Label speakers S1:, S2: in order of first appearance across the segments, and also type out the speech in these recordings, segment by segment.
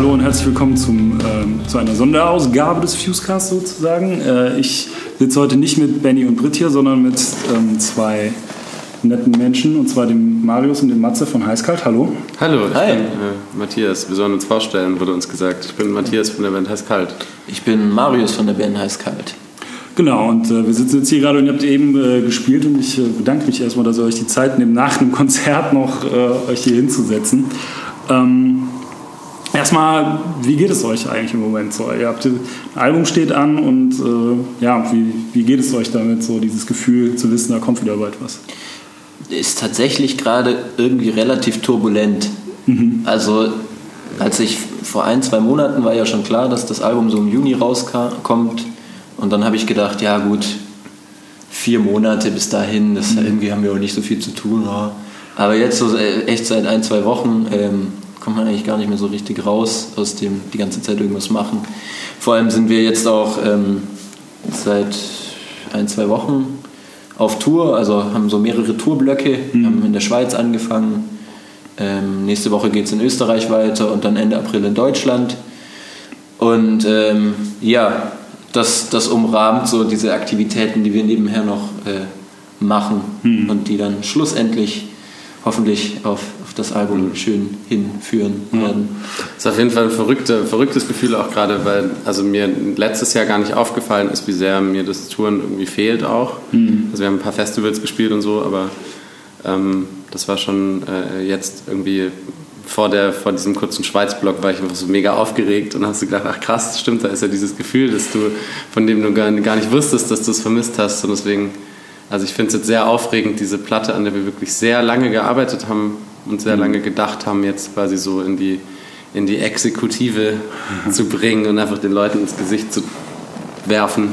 S1: hallo und herzlich willkommen zum, ähm, zu einer Sonderausgabe des Fusecast sozusagen. Äh, ich sitze heute nicht mit Benny und Britt hier, sondern mit ähm, zwei netten Menschen, und zwar dem Marius und dem Matze von Heißkalt. Hallo.
S2: Hallo, ich Hi. bin äh, Matthias. Wir sollen uns vorstellen, wurde uns gesagt. Ich bin Matthias von der Band Heißkalt.
S3: Ich bin Marius von der Band Heißkalt.
S1: Genau, und äh, wir sitzen jetzt hier gerade und ihr habt eben äh, gespielt und ich äh, bedanke mich erstmal, dass ihr euch die Zeit nehmt, nach einem Konzert noch äh, euch hier hinzusetzen. Ähm, erstmal, wie geht es euch eigentlich im Moment so? Ihr habt, ein Album steht an und äh, ja, wie, wie geht es euch damit, so dieses Gefühl zu wissen, da kommt wieder bald was?
S3: Ist tatsächlich gerade irgendwie relativ turbulent. Mhm. Also als ich vor ein, zwei Monaten war ja schon klar, dass das Album so im Juni rauskommt und dann habe ich gedacht, ja gut, vier Monate bis dahin, das, mhm. irgendwie haben wir auch nicht so viel zu tun. Ja. Aber jetzt so äh, echt seit ein, zwei Wochen ähm, kommt man eigentlich gar nicht mehr so richtig raus aus dem die ganze Zeit irgendwas machen. Vor allem sind wir jetzt auch ähm, seit ein, zwei Wochen auf Tour, also haben so mehrere Tourblöcke, mhm. haben in der Schweiz angefangen. Ähm, nächste Woche geht es in Österreich weiter und dann Ende April in Deutschland. Und ähm, ja, das, das umrahmt so diese Aktivitäten, die wir nebenher noch äh, machen mhm. und die dann schlussendlich hoffentlich auf, auf das Album schön hinführen werden.
S2: Das ist auf jeden Fall ein verrückte, verrücktes Gefühl auch gerade, weil also mir letztes Jahr gar nicht aufgefallen ist, wie sehr mir das Touren irgendwie fehlt auch. Mhm. Also wir haben ein paar Festivals gespielt und so, aber ähm, das war schon äh, jetzt irgendwie vor, der, vor diesem kurzen Schweiz-Blog war ich einfach so mega aufgeregt und hast du gedacht, ach krass, stimmt, da ist ja dieses Gefühl, dass du, von dem du gar, gar nicht wusstest, dass du es vermisst hast. Und deswegen, also ich finde es jetzt sehr aufregend, diese Platte, an der wir wirklich sehr lange gearbeitet haben und sehr mhm. lange gedacht haben, jetzt quasi so in die, in die Exekutive zu bringen und einfach den Leuten ins Gesicht zu werfen.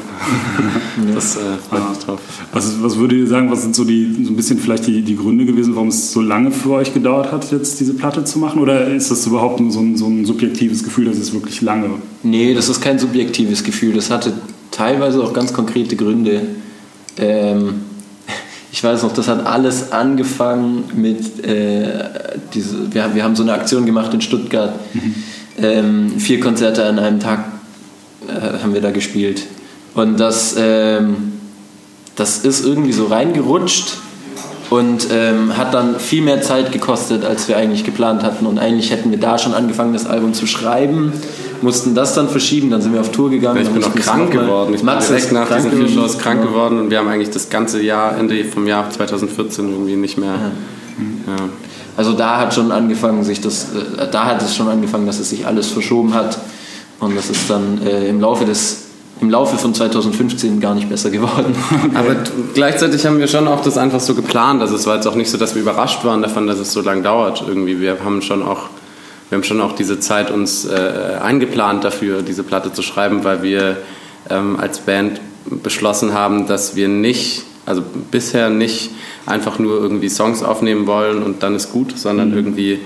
S1: das äh, freut mich drauf. Was, was würdet ihr sagen, was sind so, die, so ein bisschen vielleicht die, die Gründe gewesen, warum es so lange für euch gedauert hat, jetzt diese Platte zu machen? Oder ist das überhaupt nur so ein, so ein subjektives Gefühl, dass es wirklich lange?
S3: Nee, das ist kein subjektives Gefühl. Das hatte teilweise auch ganz konkrete Gründe. Ich weiß noch, das hat alles angefangen mit, äh, diese, wir, wir haben so eine Aktion gemacht in Stuttgart. Mhm. Ähm, vier Konzerte an einem Tag äh, haben wir da gespielt. Und das, ähm, das ist irgendwie so reingerutscht und ähm, hat dann viel mehr Zeit gekostet, als wir eigentlich geplant hatten. Und eigentlich hätten wir da schon angefangen, das Album zu schreiben, mussten das dann verschieben, dann sind wir auf Tour gegangen.
S2: Ich bin auch krank geworden. Ich bin direkt nach diesen vier Shows krank geworden und wir haben eigentlich das ganze Jahr, Ende vom Jahr 2014 irgendwie nicht mehr. Ja.
S3: Ja. Also da hat schon angefangen, sich das, äh, da hat es schon angefangen, dass es sich alles verschoben hat. Und das ist dann äh, im Laufe des im Laufe von 2015 gar nicht besser geworden.
S2: Aber gleichzeitig haben wir schon auch das einfach so geplant. Also es war jetzt auch nicht so, dass wir überrascht waren davon, dass es so lange dauert. Irgendwie wir haben schon auch wir haben schon auch diese Zeit uns äh, eingeplant dafür, diese Platte zu schreiben, weil wir ähm, als Band beschlossen haben, dass wir nicht, also bisher nicht einfach nur irgendwie Songs aufnehmen wollen und dann ist gut, sondern mhm. irgendwie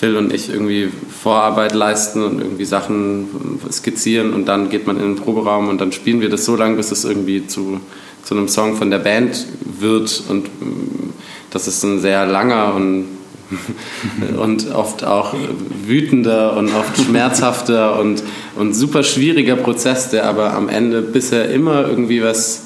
S2: Phil und ich irgendwie Vorarbeit leisten und irgendwie Sachen skizzieren und dann geht man in den Proberaum und dann spielen wir das so lange, bis es irgendwie zu, zu einem Song von der Band wird und mm, das ist ein sehr langer und und oft auch wütender und oft schmerzhafter und, und super schwieriger Prozess, der aber am Ende bisher immer irgendwie was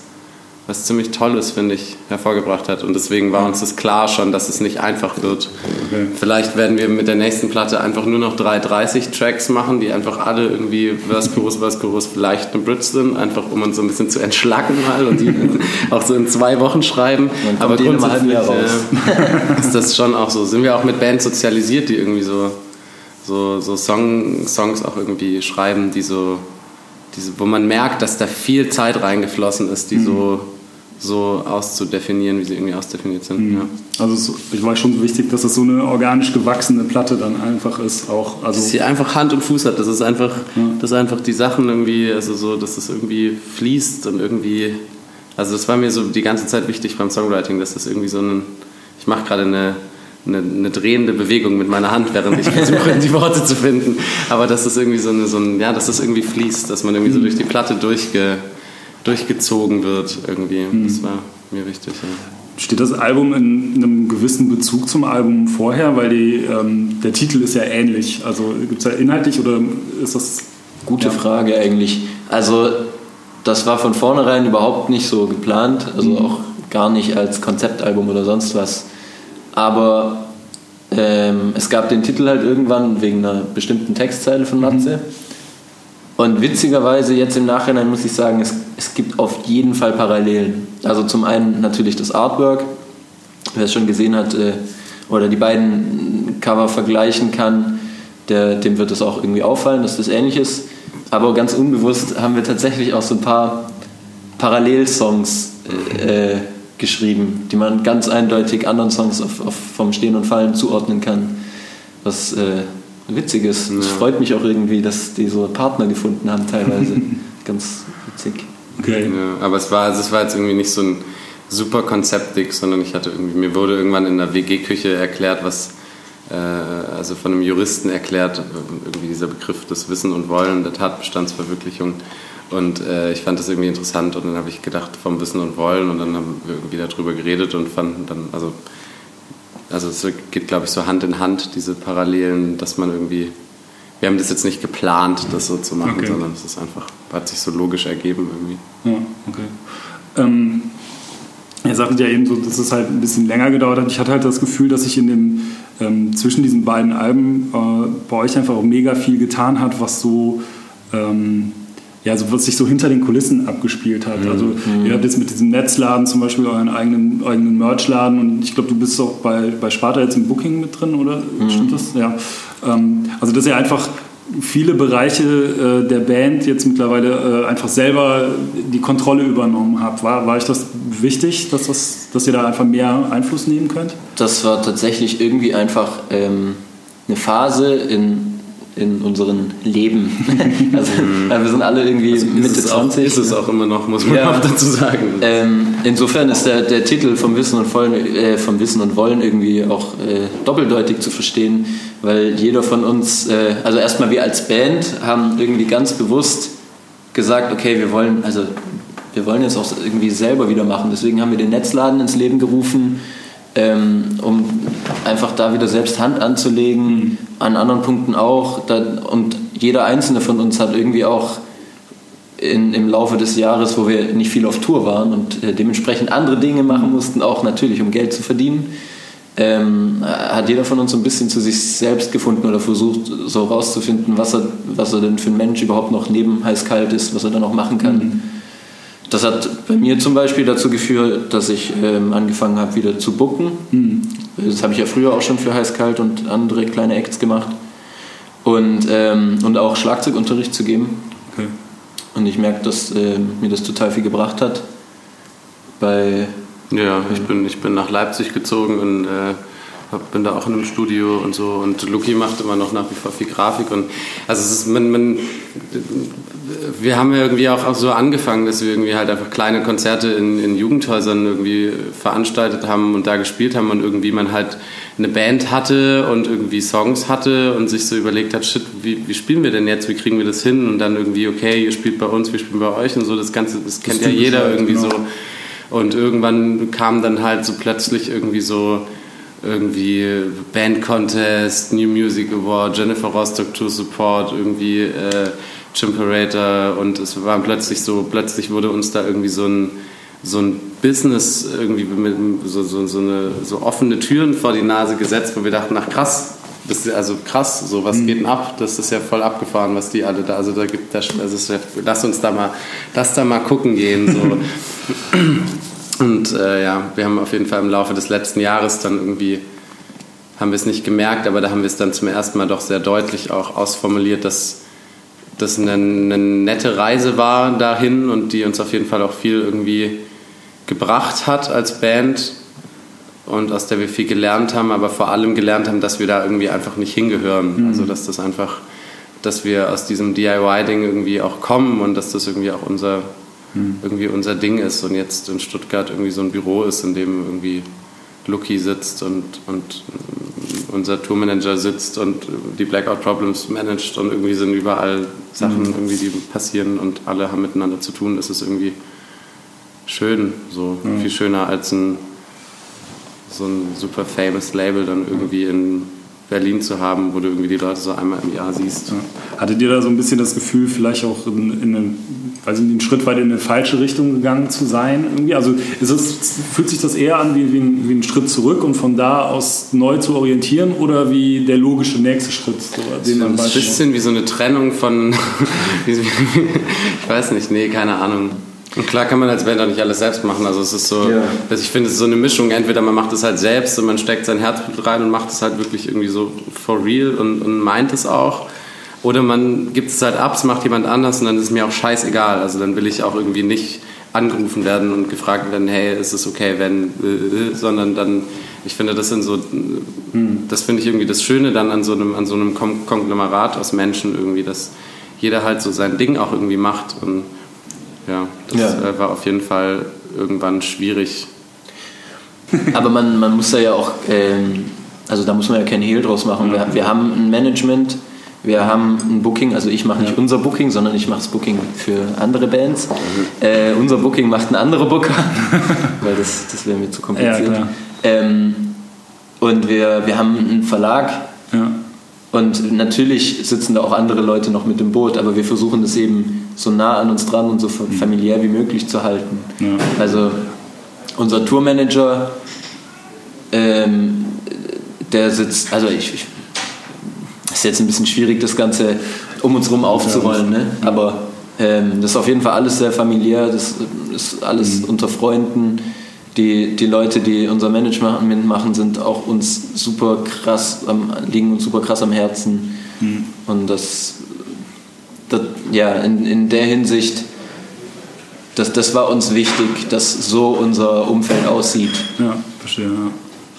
S2: was ziemlich Tolles, finde ich, hervorgebracht hat. Und deswegen war uns das klar schon, dass es nicht einfach wird. Okay. Vielleicht werden wir mit der nächsten Platte einfach nur noch 330 Tracks machen, die einfach alle irgendwie Verse, Chorus, Verse, Chorus, vielleicht eine Bridge sind, einfach um uns so ein bisschen zu entschlacken mal und die auch so in zwei Wochen schreiben. Aber grundsätzlich äh, ist das schon auch so. Sind wir auch mit Bands sozialisiert, die irgendwie so, so, so Song, Songs auch irgendwie schreiben, die so diese, wo man merkt, dass da viel Zeit reingeflossen ist, die mhm. so so auszudefinieren, wie sie irgendwie ausdefiniert sind. Mhm. Ja.
S1: Also ich war schon wichtig, dass es so eine organisch gewachsene Platte dann einfach ist. Auch, also
S2: dass sie einfach Hand und Fuß hat. Das ist einfach, ja. dass einfach die Sachen irgendwie, also so, dass es irgendwie fließt und irgendwie. Also das war mir so die ganze Zeit wichtig beim Songwriting, dass das irgendwie so ein. Ich mache gerade eine, eine, eine, drehende Bewegung mit meiner Hand, während ich versuche, die Worte zu finden. Aber dass das irgendwie so, eine, so ein, ja, dass das irgendwie fließt, dass man irgendwie so mhm. durch die Platte durchge durchgezogen wird irgendwie. Mhm. Das war mir wichtig. Ja.
S1: Steht das Album in einem gewissen Bezug zum Album vorher? Weil die, ähm, der Titel ist ja ähnlich. Also gibt es ja inhaltlich oder ist das.
S3: Gute
S1: Ja.
S3: Frage eigentlich. Also das war von vornherein überhaupt nicht so geplant, also
S1: Mhm.
S3: auch gar nicht als Konzeptalbum oder sonst was. Aber ähm, es gab den Titel halt irgendwann wegen einer bestimmten Textzeile von Matze. Und witzigerweise jetzt im Nachhinein muss ich sagen, es, es gibt auf jeden Fall Parallelen. Also zum einen natürlich das Artwork, wer es schon gesehen hat äh, oder die beiden Cover vergleichen kann, der, dem wird es auch irgendwie auffallen, dass das ähnlich ist. Aber ganz unbewusst haben wir tatsächlich auch so ein paar Parallelsongs äh, äh, geschrieben, die man ganz eindeutig anderen Songs auf, auf, vom Stehen und Fallen zuordnen kann. Was äh, witzig ist. Es freut mich auch irgendwie, dass die so Partner gefunden haben teilweise. ganz witzig.
S1: Okay.
S2: Ja, aber es war, also es war jetzt irgendwie nicht so ein super konzeptig, sondern ich hatte irgendwie, mir wurde irgendwann in der WG-Küche erklärt, was, äh, also von einem Juristen erklärt, irgendwie dieser Begriff des Wissen und Wollen, der Tatbestandsverwirklichung. Und äh, ich fand das irgendwie interessant und dann habe ich gedacht vom Wissen und Wollen und dann haben wir irgendwie darüber geredet und fanden dann, also, also es geht glaube ich so Hand in Hand, diese Parallelen, dass man irgendwie, wir haben das jetzt nicht geplant, das so zu machen,
S1: Okay.
S2: sondern es ist einfach, hat sich so logisch ergeben irgendwie.
S1: Ja, okay. Ähm, ihr sagtet ja eben so, dass es halt ein bisschen länger gedauert hat. Ich hatte halt das Gefühl, dass sich in dem, ähm, zwischen diesen beiden Alben äh, bei euch einfach auch mega viel getan hat, was so, ähm, ja, so was sich so hinter den Kulissen abgespielt hat. Also ihr habt jetzt mit diesem Netzladen zum Beispiel euren eigenen, eigenen Merchladen und ich glaube, du bist auch bei, bei Sparta jetzt im Booking mit drin, oder? Stimmt das? Ja. Ähm, also dass ihr einfach viele Bereiche äh, der Band jetzt mittlerweile äh, einfach selber die Kontrolle übernommen habt. War, war euch das wichtig, dass, das, dass ihr da einfach mehr Einfluss nehmen könnt?
S3: Das war tatsächlich irgendwie einfach ähm, eine Phase in, in unserem Leben. also, weil wir sind alle irgendwie Mitte
S2: Mhm. ist es
S3: 20.
S2: Auch, ist es auch immer noch, muss man
S3: Ja.
S2: auch dazu sagen.
S3: Ähm, insofern ist der, der Titel vom Wissen und Wollen, äh, vom Wissen und Wollen irgendwie auch äh, doppeldeutig zu verstehen, weil jeder von uns, äh, also erstmal wir als Band haben irgendwie ganz bewusst gesagt, okay, wir wollen, also wir wollen jetzt auch irgendwie selber wieder machen. Deswegen haben wir den Netzladen ins Leben gerufen, ähm, um einfach da wieder selbst Hand anzulegen, an anderen Punkten auch. Da, und jeder einzelne von uns hat irgendwie auch in, im Laufe des Jahres, wo wir nicht viel auf Tour waren und äh, dementsprechend andere Dinge machen mussten, auch natürlich um Geld zu verdienen, ähm, hat jeder von uns so ein bisschen zu sich selbst gefunden oder versucht, so rauszufinden, was er, was er denn für ein Mensch überhaupt noch neben heiß-kalt ist, was er dann noch machen kann. Das hat bei mir zum Beispiel dazu geführt, dass ich ähm, angefangen habe, wieder zu booken. Das habe ich ja früher auch schon für heiß-kalt und andere kleine Acts gemacht. Und, ähm, und auch Schlagzeugunterricht zu geben.
S1: Okay.
S3: Und ich merke, dass äh, mir das total viel gebracht hat. Bei
S2: Ja, ich bin, ich bin nach Leipzig gezogen und äh, hab, bin da auch in einem Studio und so. Und Luki macht immer noch nach wie vor viel Grafik. Und also es ist, man, man, wir haben ja irgendwie auch, auch so angefangen, dass wir irgendwie halt einfach kleine Konzerte in, in Jugendhäusern irgendwie veranstaltet haben und da gespielt haben und irgendwie man halt eine Band hatte und irgendwie Songs hatte und sich so überlegt hat, shit, wie, wie spielen wir denn jetzt, wie kriegen wir das hin? Und dann irgendwie, okay, ihr spielt bei uns, wir spielen bei euch und so, das Ganze, das kennt ja
S1: typisch
S2: jeder
S1: halt,
S2: irgendwie
S1: genau.
S2: so. Und irgendwann kam dann halt so plötzlich irgendwie so irgendwie Band Contest, New Music Award, Jennifer Rostock to Support, irgendwie äh, Chimperator und es war plötzlich so, plötzlich wurde uns da irgendwie so ein so ein Business irgendwie mit so, so, so, eine, so offene Türen vor die Nase gesetzt, wo wir dachten, ach krass, das ist also krass, so was geht denn ab? Das ist ja voll abgefahren, was die alle da, also da gibt das, also ja, lass uns da mal, lass da mal gucken gehen, so. Und äh, ja, wir haben auf jeden Fall im Laufe des letzten Jahres dann irgendwie, haben wir es nicht gemerkt, aber da haben wir es dann zum ersten Mal doch sehr deutlich auch ausformuliert, dass das eine, eine nette Reise war dahin und die uns auf jeden Fall auch viel irgendwie gebracht hat als Band und aus der wir viel gelernt haben, aber vor allem gelernt haben, dass wir da irgendwie einfach nicht hingehören. Also dass das einfach, dass wir aus diesem DIY-Ding irgendwie auch kommen und dass das irgendwie auch unser, irgendwie unser Ding ist und jetzt in Stuttgart irgendwie so ein Büro ist, in dem irgendwie Lucky sitzt und, und unser Tourmanager sitzt und die Blackout Problems managt und irgendwie sind überall Sachen irgendwie, die passieren und alle haben miteinander zu tun. Das ist irgendwie schön, so viel schöner als ein so ein super famous Label dann irgendwie in Berlin zu haben, wo du irgendwie die Leute so einmal im Jahr siehst. Ja.
S1: Hattet ihr da so ein bisschen das Gefühl, vielleicht auch in, in eine, weiß nicht, einen Schritt weit in eine falsche Richtung gegangen zu sein? Irgendwie? Also es, fühlt sich das eher an wie, wie, ein, wie ein Schritt zurück und von da aus neu zu orientieren oder wie der logische nächste Schritt? So,
S2: den ein bisschen wie so eine Trennung von, ich weiß nicht, nee, keine Ahnung. Und klar kann man als Band auch nicht alles selbst machen. Also es ist so, ja. also ich finde es ist so eine Mischung. Entweder man macht es halt selbst und man steckt sein Herzblut rein und macht es halt wirklich irgendwie so for real und, und meint es auch. Oder man gibt es halt ab, es macht jemand anders und dann ist es mir auch scheißegal. Also dann will ich auch irgendwie nicht angerufen werden und gefragt werden, hey, ist es okay, wenn, äh, äh, sondern dann, ich finde, das sind so, hm. das finde ich irgendwie das Schöne dann an so einem, an so einem Konglomerat aus Menschen irgendwie, dass jeder halt so sein Ding auch irgendwie macht und ja, das ja. Äh, war auf jeden Fall irgendwann schwierig.
S3: Aber man, man muss da ja auch, ähm, also da muss man ja keinen Hehl draus machen. Wir, wir haben ein Management, wir haben ein Booking, also ich mache nicht ja. unser Booking, sondern ich mache das Booking für andere Bands. Mhm. Äh, unser Booking macht ein anderer Booker, weil das, das wäre mir zu kompliziert. Ja, ähm, und wir, wir haben einen Verlag. Ja. Und natürlich sitzen da auch andere Leute noch mit im Boot, aber wir versuchen das eben so nah an uns dran und so mhm. familiär wie möglich zu halten. Ja. Also unser Tourmanager, ähm, der sitzt, also ich, ich ist jetzt ein bisschen schwierig, das Ganze um uns herum aufzurollen, ne? aber ähm, das ist auf jeden Fall alles sehr familiär, das ist alles mhm. unter Freunden. Die, die Leute, die unser Management machen, sind auch uns super krass, am, liegen uns super krass am Herzen. Mhm. Und das, das, ja, in, in der Hinsicht, das, das war uns wichtig, dass so unser Umfeld aussieht.
S1: Ja, verstehe. Ja.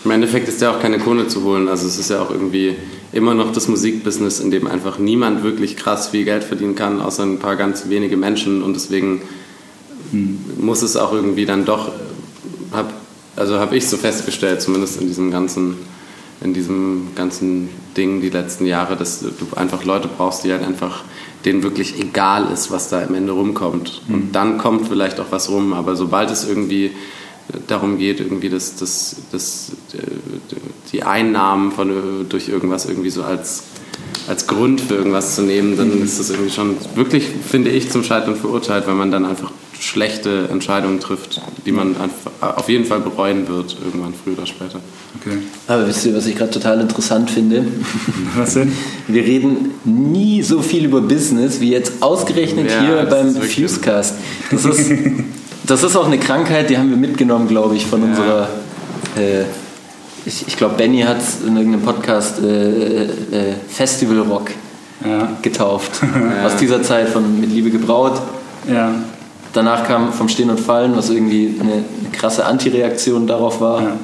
S2: Im Endeffekt ist ja auch keine Kohle zu holen. Also es ist ja auch irgendwie immer noch das Musikbusiness, in dem einfach niemand wirklich krass viel Geld verdienen kann, außer ein paar ganz wenige Menschen. Und deswegen hm. muss es auch irgendwie dann doch, hab, also habe ich so festgestellt, zumindest in diesem ganzen in diesem ganzen Ding die letzten Jahre, dass du einfach Leute brauchst, die halt einfach denen wirklich egal ist, was da am Ende rumkommt. Mhm. Und dann kommt vielleicht auch was rum, aber sobald es irgendwie darum geht, irgendwie das, das, das, die Einnahmen von, durch irgendwas irgendwie so als, als Grund für irgendwas zu nehmen, dann mhm. ist das irgendwie schon wirklich, finde ich, zum Scheitern verurteilt, weil man dann einfach schlechte Entscheidungen trifft, die man auf jeden Fall bereuen wird, irgendwann früher oder später.
S3: Okay. Aber wisst ihr, was ich gerade total interessant finde?
S1: Was denn?
S3: Wir reden nie so viel über Business wie jetzt ausgerechnet ja, hier beim Fusecast. Das ist, das ist auch eine Krankheit, die haben wir mitgenommen, glaube ich, von ja. unserer. Äh, ich, ich glaube, Benny hat es in irgendeinem Podcast äh, äh, Festival Rock ja. getauft. Aus dieser Zeit von Mit Liebe gebraut. Ja. Danach kam Vom Stehen und Fallen, was irgendwie eine, eine krasse Antireaktion darauf war. Ja.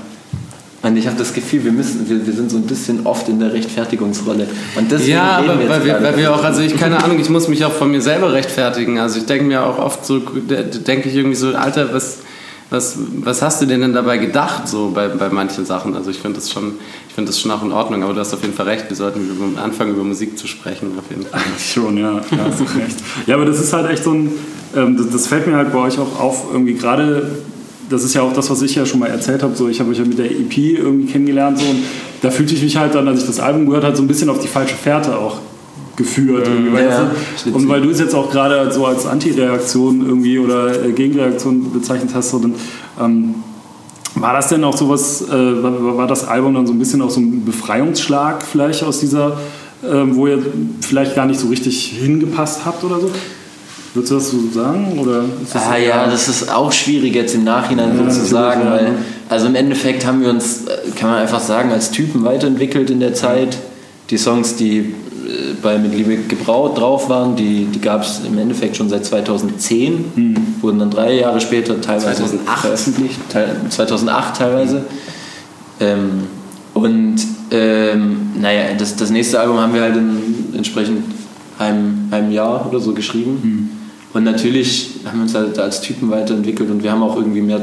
S3: Und ich habe das Gefühl, wir müssen, wir, wir sind so ein bisschen oft in der Rechtfertigungsrolle. Und
S2: deswegen ja, aber wir weil, wir, weil wir auch, also ich keine Ahnung, ich muss mich auch von mir selber rechtfertigen. Also ich denke mir auch oft so, denke ich irgendwie so, Alter, was, was, was hast du denn denn dabei gedacht, so bei, bei manchen Sachen? Also ich finde das schon, ich finde das schon auch in Ordnung, aber du hast auf jeden Fall recht, wir sollten anfangen, über Musik zu sprechen, auf jeden Fall.
S1: Eigentlich schon, ja, ja recht. Ja, aber das ist halt echt so ein, ähm, das, das fällt mir halt bei euch auch auf, irgendwie gerade das ist ja auch das, was ich ja schon mal erzählt habe. So, ich habe euch ja mit der EP irgendwie kennengelernt. So, und da fühlte ich mich halt dann, als ich das Album gehört habe, so ein bisschen auf die falsche Fährte auch geführt. Mhm, weil ja, das, und weil du es jetzt auch gerade so als Antireaktion irgendwie oder äh, Gegenreaktion bezeichnet hast, so, dann, ähm, war das denn auch sowas, äh, war, war das Album dann so ein bisschen auch so ein Befreiungsschlag vielleicht aus dieser, äh, wo ihr vielleicht gar nicht so richtig hingepasst habt oder so? Würdest du das so sagen? Oder
S3: das ah ja, das ist auch schwierig jetzt im Nachhinein ja, so zu sagen, ja. weil also im Endeffekt haben wir uns, äh, kann man einfach sagen, als Typen weiterentwickelt in der Zeit. Die Songs, die bei Mit Liebe gebraut drauf waren, die, die gab es im Endeffekt schon seit 2010, hm. wurden dann drei Jahre später teilweise 2008. veröffentlicht, 2008 teilweise. Ähm, und ähm, naja, das, das nächste Album haben wir halt in, entsprechend einem, einem Jahr oder so geschrieben. Hm. Und natürlich haben wir uns halt als Typen weiterentwickelt und wir haben auch irgendwie mehr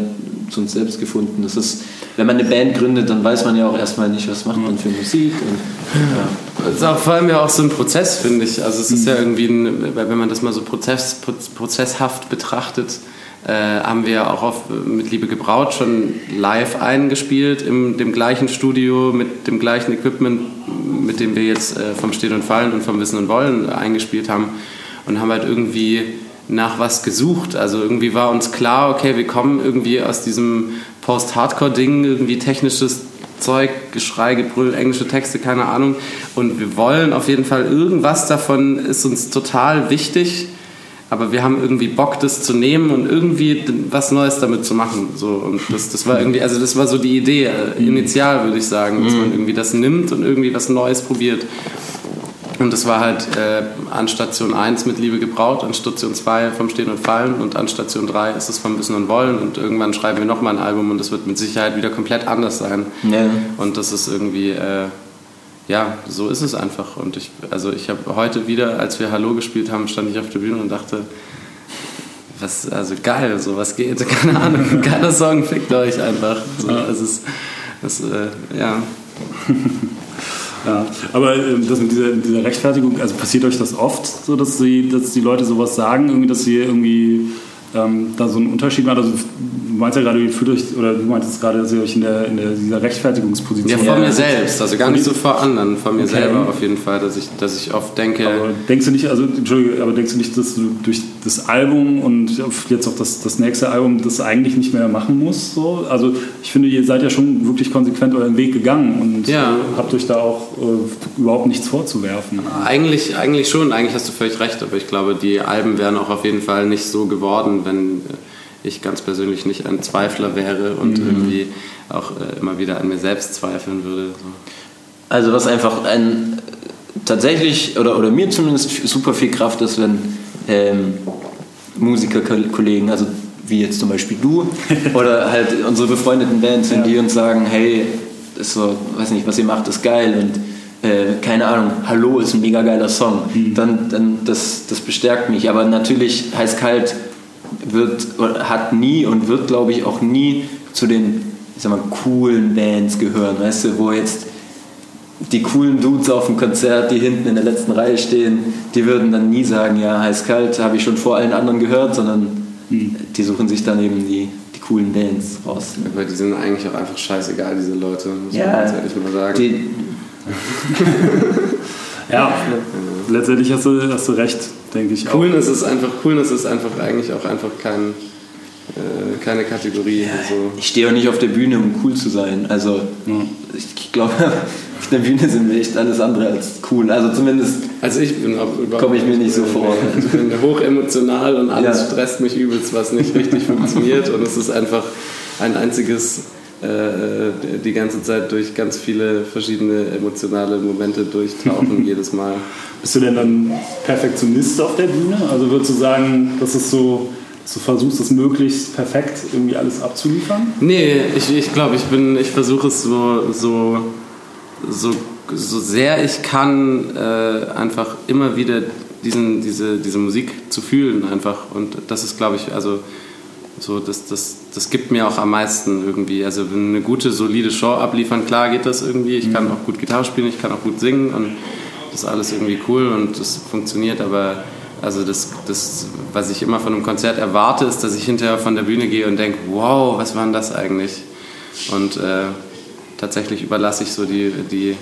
S3: zu uns selbst gefunden. Das ist, wenn man eine Band gründet, dann weiß man ja auch erstmal nicht, was macht man für Musik. Und,
S2: ja. Ist auch vor allem ja auch so ein Prozess, finde ich. Also es ist ja irgendwie, ein, wenn man das mal so Prozess, prozesshaft betrachtet, äh, haben wir auch auf, mit Liebe gebraut schon live eingespielt, in dem gleichen Studio, mit dem gleichen Equipment, mit dem wir jetzt äh, vom Stehen und Fallen und vom Wissen und Wollen eingespielt haben und haben halt irgendwie nach was gesucht. Also irgendwie war uns klar, okay, wir kommen irgendwie aus diesem Post-Hardcore-Ding, irgendwie technisches Zeug, Geschrei, Gebrüll, englische Texte, keine Ahnung. Und wir wollen auf jeden Fall irgendwas davon, ist uns total wichtig. Aber wir haben irgendwie Bock, das zu nehmen und irgendwie was Neues damit zu machen. So, und das, das war irgendwie, also das war so die Idee, äh, initial würde ich sagen, dass man irgendwie das nimmt und irgendwie was Neues probiert. Und das war halt äh, an Station 1 mit Liebe gebraut, an Station 2 vom Stehen und Fallen und an Station 3 ist es vom Wissen und Wollen. Und irgendwann schreiben wir nochmal ein Album und das wird mit Sicherheit wieder komplett anders sein. Ja. Und das ist irgendwie, äh, ja, so ist es einfach. Und ich, also ich habe heute wieder, als wir Hallo gespielt haben, stand ich auf der Bühne und dachte, was, also geil, so was geht, keine Ahnung, geiler Song, fickt euch einfach. So, es ist, es, äh, ja.
S1: Ja, aber ähm, das mit dieser, dieser, Rechtfertigung, also passiert euch das oft, so dass die, dass die Leute sowas sagen, irgendwie, dass sie irgendwie ähm, da so einen Unterschied macht? Also, du meinst ja gerade, ihr fühlt euch, oder du meintest gerade, dass ihr euch in, der, in der, dieser Rechtfertigungsposition.
S2: Ja, vor mir selbst, also gar nicht so vor anderen, vor mir okay. selber auf jeden Fall, dass ich, dass ich oft denke.
S1: Aber denkst du nicht, also, Entschuldige, aber denkst du nicht, dass du durch das Album und jetzt auch das, das nächste Album das eigentlich nicht mehr machen musst? So? Also, ich finde, ihr seid ja schon wirklich konsequent euren Weg gegangen und ja. äh, habt euch da auch äh, überhaupt nichts vorzuwerfen.
S2: Eigentlich, eigentlich schon, eigentlich hast du völlig recht, aber ich glaube, die Alben wären auch auf jeden Fall nicht so geworden, wenn ich ganz persönlich nicht ein Zweifler wäre und mhm. irgendwie auch äh, immer wieder an mir selbst zweifeln würde. So.
S3: Also was einfach ein tatsächlich oder, oder mir zumindest super viel Kraft ist, wenn ähm, Musikerkollegen, also wie jetzt zum Beispiel du oder halt unsere befreundeten Bands, wenn ja. die uns sagen, hey, ist so, weiß nicht, was ihr macht, ist geil und äh, keine Ahnung, Hallo ist ein mega geiler Song, mhm. dann, dann das, das bestärkt mich. Aber natürlich heißt kalt wird, hat nie und wird, glaube ich, auch nie zu den ich sag mal, coolen Bands gehören, weißt du, wo jetzt die coolen Dudes auf dem Konzert, die hinten in der letzten Reihe stehen, die würden dann nie sagen, ja, heiß kalt, habe ich schon vor allen anderen gehört, sondern hm. die suchen sich dann eben die, die coolen Bands raus.
S2: Aber die sind eigentlich auch einfach scheißegal, diese Leute, muss ja, man ganz ehrlich mal sagen. Die,
S1: ja, letztendlich hast du, hast du recht, denke ich
S2: Coolness auch. Ist einfach, Coolness ist einfach eigentlich auch einfach kein, äh, keine Kategorie. Ja,
S3: also. Ich stehe auch nicht auf der Bühne, um cool zu sein. Also ja. ich glaube, auf der Bühne sind wir echt alles andere als cool. Also zumindest
S2: also ich bin
S3: komme ich mir nicht so vor.
S2: Ich bin hochemotional und alles ja. stresst mich übelst, was nicht richtig funktioniert. Und es ist einfach ein einziges äh, die ganze Zeit durch ganz viele verschiedene emotionale Momente durchtauchen, jedes Mal.
S1: Bist du denn dann Perfektionist auf der Bühne? Also würdest du sagen, das ist so, du versuchst, es möglichst perfekt irgendwie alles abzuliefern?
S2: Nee, ich, ich glaube, ich bin, ich versuche es so, so, so, so sehr ich kann, äh, einfach immer wieder diesen, diese, diese Musik zu fühlen einfach. Und das ist, glaube ich, also so, das, das, das gibt mir auch am meisten irgendwie. Also eine gute, solide Show abliefern, klar geht das irgendwie. Ich kann mhm. auch gut Gitarre spielen, ich kann auch gut singen und das ist alles irgendwie cool und das funktioniert, aber also das, das, was ich immer von einem Konzert erwarte, ist, dass ich hinterher von der Bühne gehe und denke, wow, was war denn das eigentlich? Und äh, tatsächlich überlasse ich so die, die,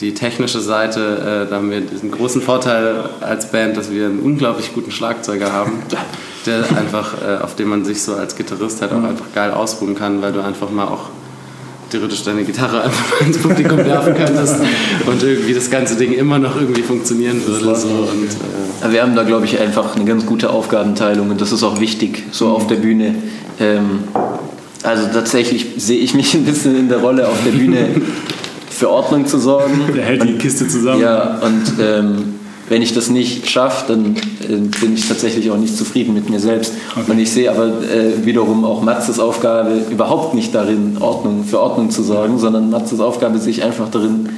S2: die technische Seite. Äh, da haben wir diesen großen Vorteil als Band, dass wir einen unglaublich guten Schlagzeuger haben. der einfach, äh, auf dem man sich so als Gitarrist halt auch mhm. einfach geil ausruhen kann, weil du einfach mal auch theoretisch deine Gitarre einfach ins Publikum werfen könntest und irgendwie das ganze Ding immer noch irgendwie funktionieren würde. So. Und,
S3: äh wir haben da, glaube ich, einfach eine ganz gute Aufgabenteilung und das ist auch wichtig, so auf der Bühne. Ähm, also tatsächlich sehe ich mich ein bisschen in der Rolle auf der Bühne für Ordnung zu sorgen.
S1: Der hält die Kiste zusammen.
S3: Ja, und ähm, wenn ich das nicht schaffe, dann äh, bin ich tatsächlich auch nicht zufrieden mit mir selbst. Okay. Und ich sehe aber äh, wiederum auch Matzes Aufgabe überhaupt nicht darin, Ordnung, für Ordnung zu sorgen, sondern Matzes Aufgabe sich einfach darin,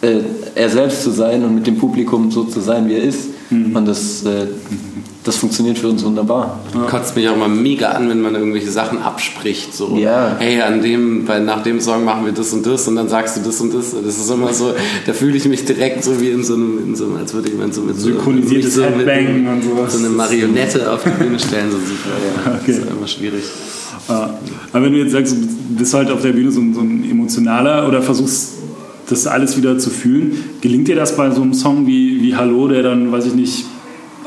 S3: äh, er selbst zu sein und mit dem Publikum so zu sein, wie er ist. Mhm. Und das äh, das funktioniert für uns wunderbar.
S2: Ja. Kotzt mich auch mal mega an, wenn man irgendwelche Sachen abspricht. So, ja. hey, an dem, bei, nach dem Song machen wir das und das und dann sagst du das und das. Das ist immer so, da fühle ich mich direkt so wie in so einem, in so einem als würde jemand so mit
S1: Synchronisiertes
S2: so,
S1: mit, Headbang und sowas.
S2: So eine Marionette auf die Bühne stellen, so super. Ja, okay. Das ist immer schwierig.
S1: Aber wenn du jetzt sagst, du bist halt auf der Bühne so, so ein emotionaler oder versuchst das alles wieder zu fühlen. Gelingt dir das bei so einem Song wie, wie Hallo, der dann, weiß ich nicht,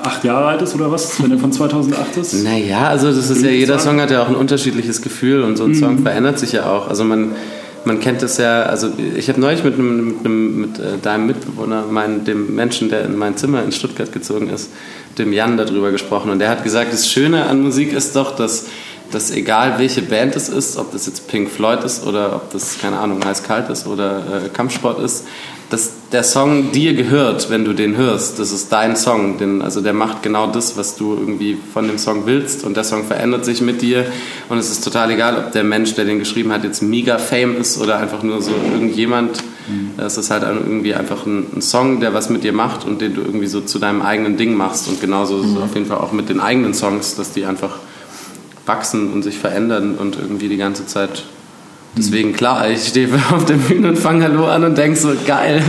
S1: acht Jahre alt ist oder was, wenn er von 2008 ist?
S2: Naja, also das ist ja, jeder Song hat ja auch ein unterschiedliches Gefühl und so ein mhm. Song verändert sich ja auch. Also man, man kennt das ja, also ich habe neulich mit, einem, mit, einem, mit äh, deinem Mitbewohner, mein, dem Menschen, der in mein Zimmer in Stuttgart gezogen ist, dem Jan darüber gesprochen und der hat gesagt, das Schöne an Musik ist doch, dass dass egal welche Band es ist, ob das jetzt Pink Floyd ist oder ob das, keine Ahnung, heiß-kalt ist oder äh, Kampfsport ist, dass der Song dir gehört, wenn du den hörst. Das ist dein Song. Den, also der macht genau das, was du irgendwie von dem Song willst und der Song verändert sich mit dir und es ist total egal, ob der Mensch, der den geschrieben hat, jetzt mega fame ist oder einfach nur so irgendjemand. Mhm. Es ist halt irgendwie einfach ein, ein, Song, der was mit dir macht und den du irgendwie so zu deinem eigenen Ding machst und genauso mhm. auf jeden Fall auch mit den eigenen Songs, dass die einfach wachsen und sich verändern und irgendwie die ganze Zeit. Deswegen, klar, ich stehe auf der Bühne und fange Hallo an und denke so, geil,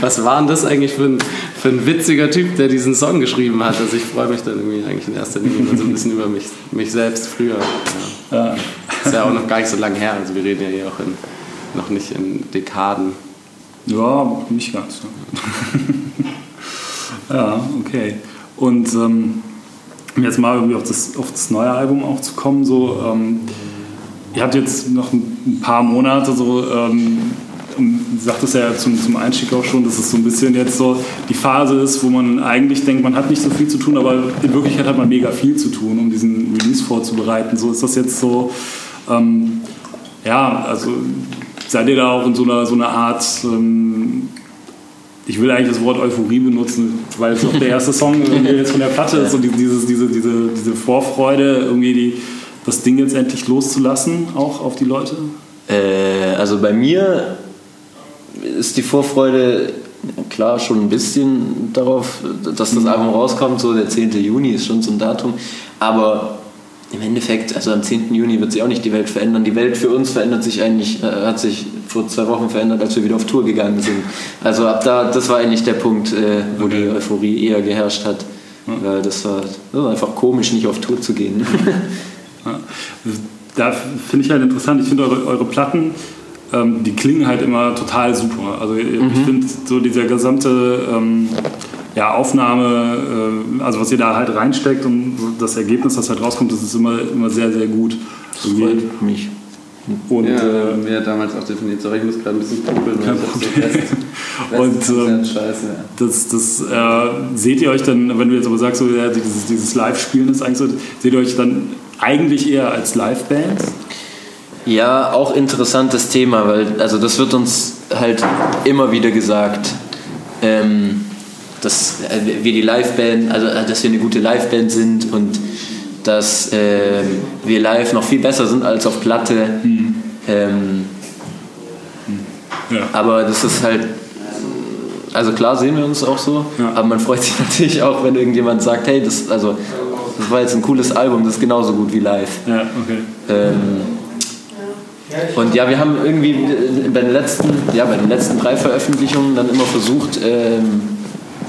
S2: was war denn das eigentlich für ein, für ein witziger Typ, der diesen Song geschrieben hat? Also ich freue mich dann irgendwie eigentlich in erster Linie so ein bisschen über mich, mich selbst früher. Ja. Ja. Ist ja auch noch gar nicht so lange her, also wir reden ja hier auch in, noch nicht in Dekaden.
S1: Ja, nicht ganz. ja, okay. Und ähm, um jetzt mal irgendwie auf das, auf das neue Album auch zu kommen, so, ähm, ihr habt jetzt noch ein paar Monate so, ähm, sagt es ja zum, zum Einstieg auch schon, dass es so ein bisschen jetzt so die Phase ist, wo man eigentlich denkt, man hat nicht so viel zu tun, aber in Wirklichkeit hat man mega viel zu tun, um diesen Release vorzubereiten. So ist das jetzt so, ähm, ja, also seid ihr da auch in so einer, so einer Art ähm, ich will eigentlich das Wort Euphorie benutzen, weil es auch der erste Song irgendwie jetzt von der Platte ist und dieses, diese, diese, diese Vorfreude, irgendwie die, das Ding jetzt endlich loszulassen, auch auf die Leute?
S3: Äh, also bei mir ist die Vorfreude klar schon ein bisschen darauf, dass das Album rauskommt, so der 10. Juni ist schon so ein Datum, aber im Endeffekt, also am 10. Juni wird sich auch nicht die Welt verändern. Die Welt für uns verändert sich eigentlich, äh, hat sich vor zwei Wochen verändert, als wir wieder auf Tour gegangen sind. Also ab da, das war eigentlich der Punkt, äh, wo okay. die Euphorie eher geherrscht hat. Weil das war, das war einfach komisch, nicht auf Tour zu gehen.
S1: Da finde ich halt interessant, ich finde eure, eure Platten, ähm, die klingen halt immer total super. Also mhm. ich finde so dieser gesamte ähm, ja, Aufnahme, äh, also was ihr da halt reinsteckt und das Ergebnis, das halt rauskommt, das ist immer, immer sehr, sehr gut.
S3: Das freut mich.
S2: Und, ja, äh, mir damals auch definiert. Sorry, ich muss gerade ein bisschen kuppeln. Kein
S1: Problem. und ähm, Scheiße, das, das äh, seht ihr euch dann, wenn du jetzt aber sagst, so, ja, dieses, dieses Live-Spielen ist eigentlich so, seht ihr euch dann eigentlich eher als Live-Band?
S3: Ja, auch interessantes Thema, weil also das wird uns halt immer wieder gesagt. Ähm, dass äh, wir die Liveband, also äh, dass wir eine gute Liveband sind und dass äh, wir live noch viel besser sind als auf Platte. Mhm. Ähm, ja. Aber das ist halt, also klar sehen wir uns auch so, ja. aber man freut sich natürlich auch, wenn irgendjemand sagt, hey, das, also, das war jetzt ein cooles Album, das ist genauso gut wie live.
S1: Ja, okay.
S3: Ähm, und ja, wir haben irgendwie bei den letzten, ja, bei den letzten drei Veröffentlichungen dann immer versucht, ähm,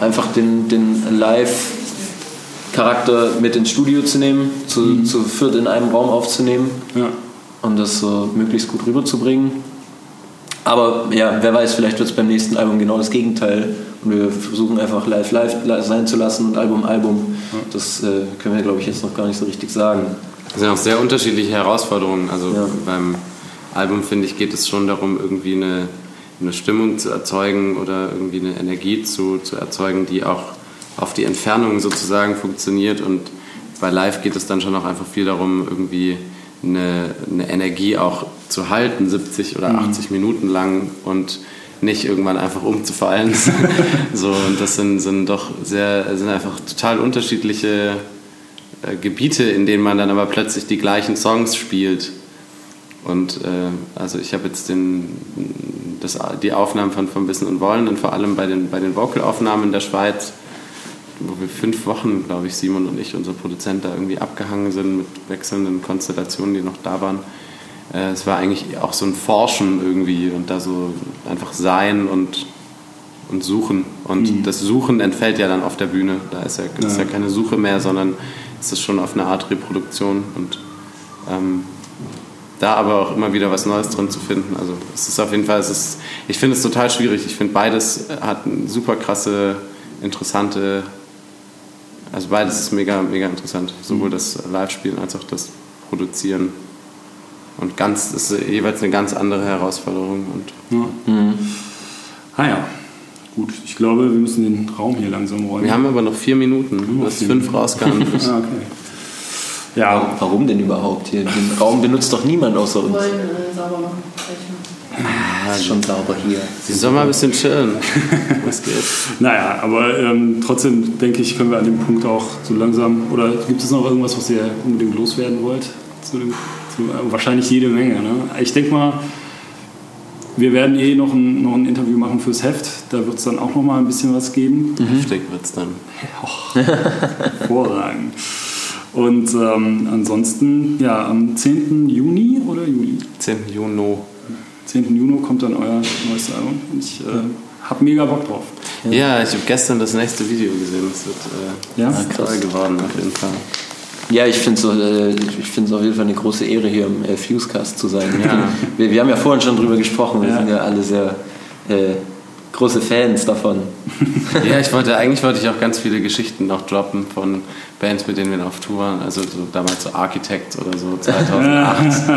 S3: einfach den, den Live-Charakter mit ins Studio zu nehmen, zu, mhm. zu viert in einem Raum aufzunehmen, ja. um das so möglichst gut rüberzubringen. Aber ja, wer weiß, vielleicht wird es beim nächsten Album genau das Gegenteil. Und wir versuchen einfach live live sein zu lassen und Album Album. Das äh, können wir, glaube ich, jetzt noch gar nicht so richtig sagen.
S2: Das sind auch sehr unterschiedliche Herausforderungen. Also ja. beim Album, finde ich, geht es schon darum, irgendwie eine eine Stimmung zu erzeugen oder irgendwie eine Energie zu, zu erzeugen, die auch auf die Entfernung sozusagen funktioniert. Und bei Live geht es dann schon auch einfach viel darum, irgendwie eine, eine Energie auch zu halten, 70 oder 80 mhm. Minuten lang und nicht irgendwann einfach umzufallen. so, und das sind, sind doch sehr, sind einfach total unterschiedliche äh, Gebiete, in denen man dann aber plötzlich die gleichen Songs spielt. Und äh, also ich habe jetzt den, das, die Aufnahmen von Vom Wissen und Wollen und vor allem bei den, bei den Vocalaufnahmen in der Schweiz, wo wir fünf Wochen, glaube ich, Simon und ich, unser Produzent, da irgendwie abgehangen sind mit wechselnden Konstellationen, die noch da waren. Äh, es war eigentlich auch so ein Forschen irgendwie und da so einfach sein und, und suchen. Und mhm. das Suchen entfällt ja dann auf der Bühne. Da ist ja, ja. ist ja keine Suche mehr, sondern es ist schon auf eine Art Reproduktion und ähm, da aber auch immer wieder was Neues drin zu finden. Also es ist auf jeden Fall, es ist, ich finde es total schwierig. Ich finde beides hat eine super krasse, interessante, also beides ist mega, mega interessant. Sowohl das Live-Spielen als auch das Produzieren. Und ganz, das ist jeweils eine ganz andere Herausforderung. Und
S1: Ja. Ah ja, gut. Ich glaube, wir müssen den Raum hier langsam räumen.
S2: wir haben aber noch vier Minuten, bis
S1: vier
S2: fünf rausgehandelt
S1: ah, okay. Ja,
S3: Warum denn überhaupt? Hier, den Raum benutzt doch niemand außer
S4: Wir
S3: uns.
S4: wollen äh, sauber machen.
S3: Ah, ist schon sauber hier.
S2: Sie soll mal ein bisschen chillen. Was geht?
S1: naja, aber ähm, trotzdem denke ich, können wir an dem Punkt auch so langsam. Oder gibt es noch irgendwas, was ihr unbedingt loswerden wollt? Zu dem, zu, äh, wahrscheinlich jede Menge. Ne? Ich denke mal, wir werden eh noch ein, noch ein Interview machen fürs Heft. Da wird es dann auch noch mal ein bisschen was geben.
S2: Heftig wird's dann.
S1: Hervorragend. Und ähm, ansonsten, ja, am 10. Juni oder Juli?
S2: 10. Juni.
S1: 10. Juni kommt dann euer neues Album. Und ich äh, habe mega Bock drauf.
S2: Ja, ich habe gestern das nächste Video gesehen. Das wird äh,
S1: Ja?
S3: Krass.
S2: toll geworden auf jeden Fall.
S3: Ja, ich finde es äh, auf jeden Fall eine große Ehre, hier im äh, Fusecast zu sein.
S2: Ja.
S3: Wir, wir haben ja vorhin schon drüber gesprochen, wir
S1: Ja.
S3: sind ja alle sehr äh, große Fans davon.
S2: Ja, ich wollte, eigentlich wollte ich auch ganz viele Geschichten noch droppen von Bands, mit denen wir auf Tour waren. Also so, damals so Architect oder so 2008.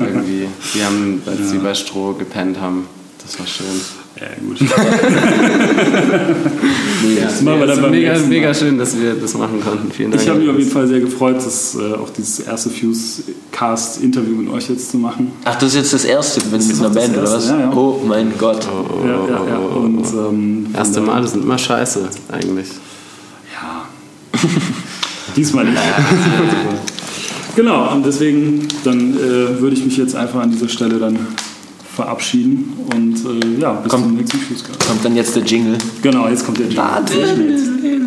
S2: irgendwie. Die haben, als sie bei Stroh gepennt haben. Das war schön.
S1: Ja, gut.
S3: Nee,
S1: Das machen wir dann beim
S2: mega,
S1: nächsten Mal.
S2: mega schön, dass wir das machen konnten. Vielen Dank.
S1: Ich habe mich auf jeden Fall sehr gefreut, das, äh, auch dieses erste Fuse-Cast-Interview mit euch jetzt zu machen.
S3: Ach, das ist jetzt das erste wenn mit einer
S1: das
S3: Band, oder was?
S1: ja, ja.
S3: Oh mein Gott.
S1: Ja, ja, ja. Und, ähm,
S2: Erste Male sind immer scheiße, eigentlich.
S1: Ja. Diesmal nicht. genau, und deswegen dann äh, würde ich mich jetzt einfach an dieser Stelle dann verabschieden und äh, ja, bis
S3: Komm.
S1: zum nächsten Fußcast.
S3: Kommt dann jetzt der Jingle.
S1: Genau, jetzt kommt der Jingle.
S3: Warte.